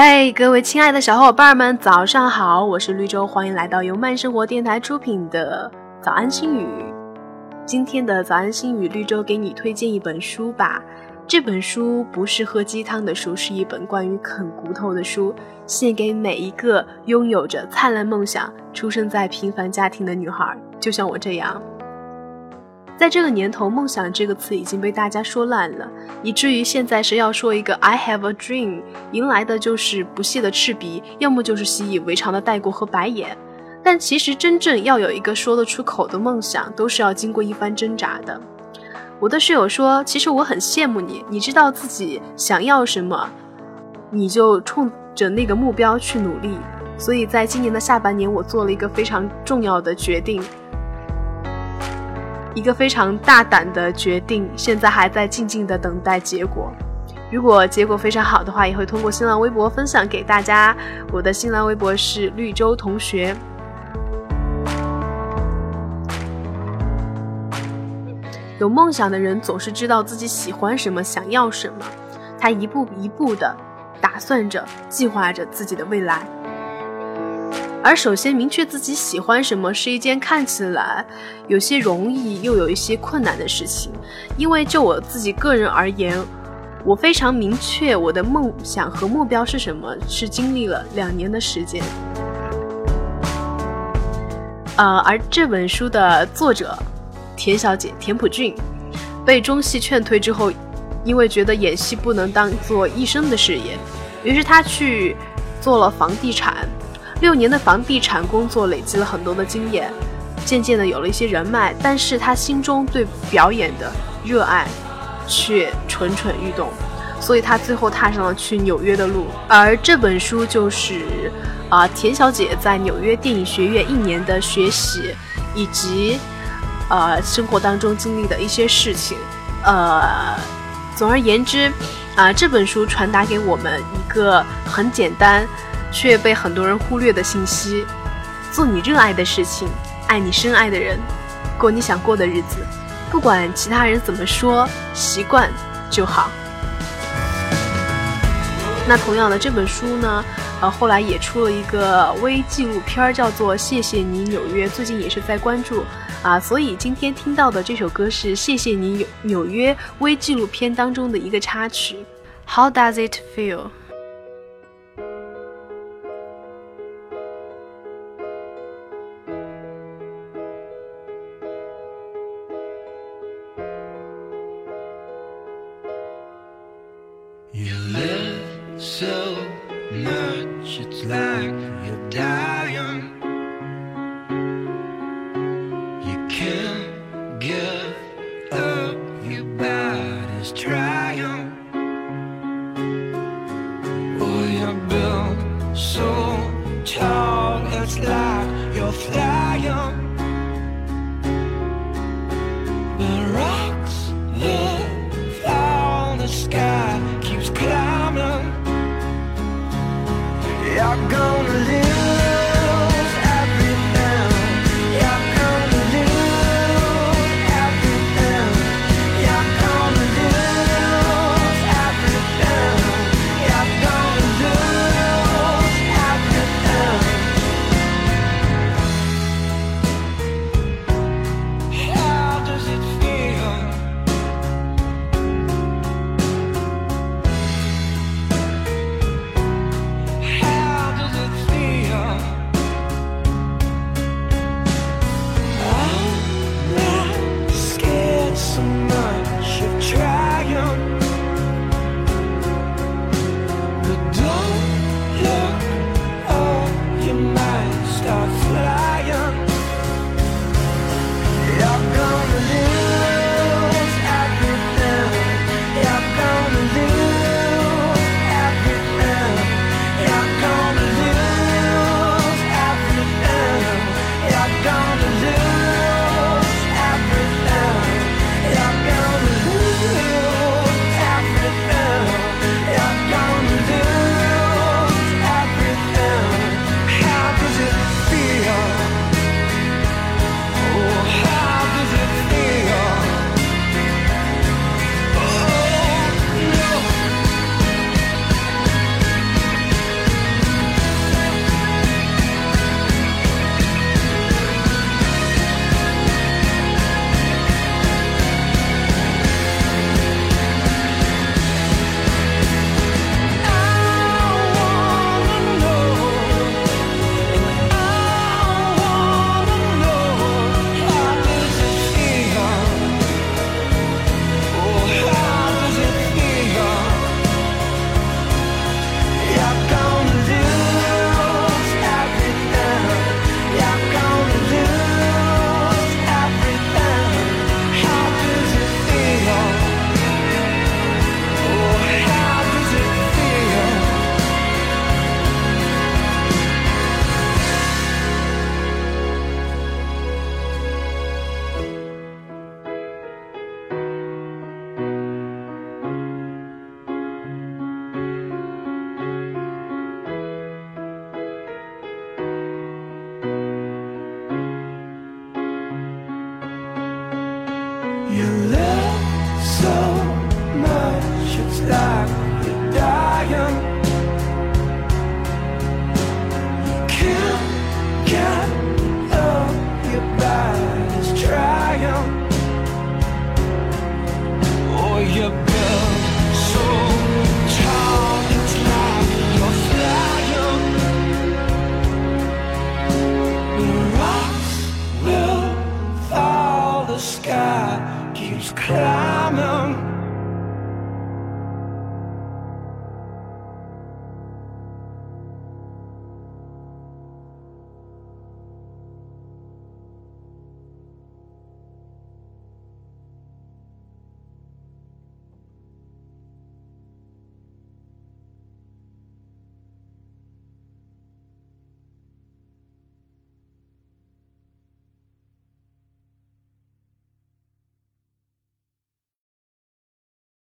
嗨，各位亲爱的小伙伴们，早上好！我是绿洲，欢迎来到由慢生活电台出品的早安心语。今天的早安心语，绿洲给你推荐一本书吧。这本书不是喝鸡汤的书，是一本关于啃骨头的书，献给每一个拥有着灿烂梦想、出生在平凡家庭的女孩，就像我这样。在这个年头，梦想这个词已经被大家说烂了，以至于现在谁要说一个 I have a dream，迎来的就是不屑的斥鼻，要么就是习以为常的带过和白眼。但其实真正要有一个说得出口的梦想，都是要经过一番挣扎的。我的室友说，其实我很羡慕你，你知道自己想要什么，你就冲着那个目标去努力。所以在今年的下半年，我做了一个非常重要的决定。一个非常大胆的决定，现在还在静静的等待结果。如果结果非常好的话，也会通过新浪微博分享给大家。我的新浪微博是绿洲同学。有梦想的人总是知道自己喜欢什么，想要什么，他一步一步的打算着、计划着自己的未来。而首先明确自己喜欢什么是一件看起来有些容易又有一些困难的事情，因为就我自己个人而言，我非常明确我的梦想和目标是什么，是经历了两年的时间。呃，而这本书的作者田小姐田朴珺被中戏劝退之后，因为觉得演戏不能当做一生的事业，于是她去做了房地产。六年的房地产工作累积了很多的经验，渐渐的有了一些人脉，但是他心中对表演的热爱却蠢蠢欲动，所以他最后踏上了去纽约的路。而这本书就是啊田小姐在纽约电影学院一年的学习，以及呃生活当中经历的一些事情。呃，总而言之，啊这本书传达给我们一个很简单。却被很多人忽略的信息：做你热爱的事情，爱你深爱的人，过你想过的日子，不管其他人怎么说，习惯就好。那同样的这本书呢，呃，后来也出了一个微纪录片，叫做《谢谢你纽约》，最近也是在关注啊。所以今天听到的这首歌是《谢谢你纽纽约》微纪录片当中的一个插曲。How does it feel? You're dying. You can't give up, your body's trying. You're so tall, it's like you're. Gonna live